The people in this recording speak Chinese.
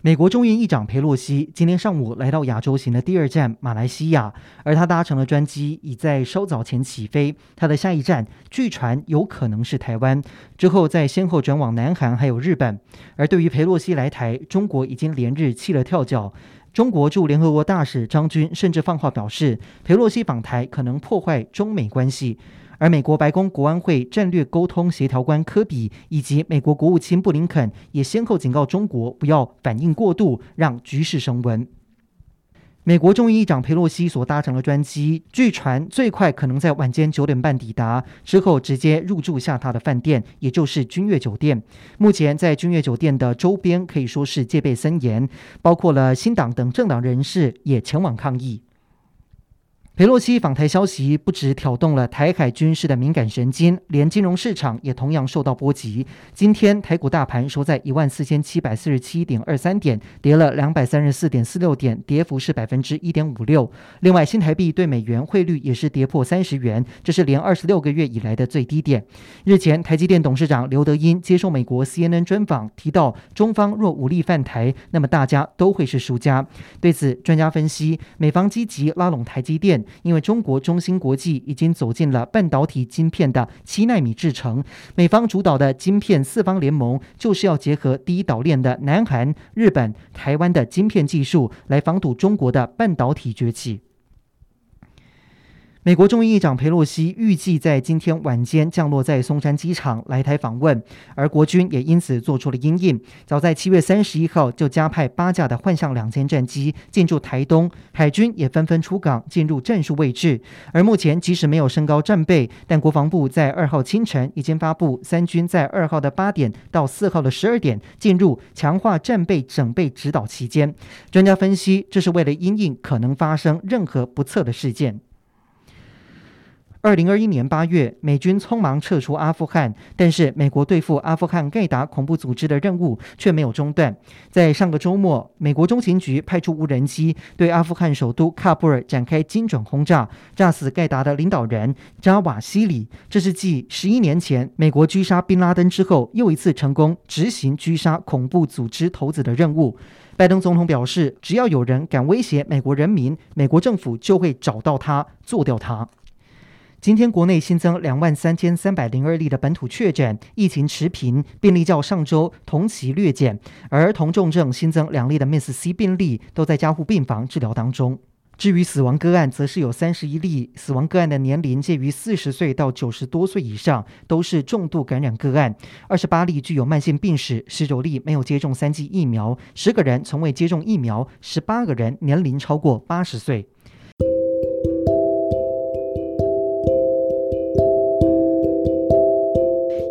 美国众议院议长裴洛西今天上午来到亚洲行的第二站马来西亚，而他搭乘的专机已在稍早前起飞，他的下一站据传有可能是台湾，之后再先后转往南韩还有日本。而对于裴洛西来台，中国已经连日弃了跳脚。中国驻联合国大使张军甚至放话表示，裴洛西访台可能破坏中美关系。而美国白宫国安会战略沟通协调官科比以及美国国务卿布林肯也先后警告中国不要反应过度，让局势升温。美国众议长佩洛西所搭乘的专机，据传最快可能在晚间九点半抵达，之后直接入住下榻的饭店，也就是君悦酒店。目前在君悦酒店的周边可以说是戒备森严，包括了新党等政党人士也前往抗议。佩洛西访台消息不止挑动了台海军事的敏感神经，连金融市场也同样受到波及。今天台股大盘收在一万四千七百四十七点二三点，跌了两百三十四点四六点，跌幅是百分之一点五六。另外，新台币对美元汇率也是跌破三十元，这是连二十六个月以来的最低点。日前，台积电董事长刘德音接受美国 CNN 专访，提到中方若武力犯台，那么大家都会是输家。对此，专家分析，美方积极拉拢台积电。因为中国中芯国际已经走进了半导体晶片的七纳米制程，美方主导的晶片四方联盟就是要结合第一岛链的南韩、日本、台湾的晶片技术，来防堵中国的半导体崛起。美国众议长佩洛西预计在今天晚间降落在松山机场来台访问，而国军也因此做出了因应。早在七月三十一号就加派八架的幻象两千战机进驻台东，海军也纷纷出港进入战术位置。而目前即使没有升高战备，但国防部在二号清晨已经发布，三军在二号的八点到四号的十二点进入强化战备整备指导期间。专家分析，这是为了因应可能发生任何不测的事件。二零二一年八月，美军匆忙撤出阿富汗，但是美国对付阿富汗盖达恐怖组织的任务却没有中断。在上个周末，美国中情局派出无人机对阿富汗首都喀布尔展开精准轰炸，炸死盖达的领导人扎瓦希里。这是继十一年前美国狙杀宾拉登之后，又一次成功执行狙杀恐怖组织头子的任务。拜登总统表示，只要有人敢威胁美国人民，美国政府就会找到他，做掉他。今天国内新增两万三千三百零二例的本土确诊，疫情持平，病例较上周同期略减。而儿童重症新增两例的 MIS-C 病例，都在加护病房治疗当中。至于死亡个案，则是有三十一例，死亡个案的年龄介于四十岁到九十多岁以上，都是重度感染个案。二十八例具有慢性病史，十九例没有接种三剂疫苗，十个人从未接种疫苗，十八个人年龄超过八十岁。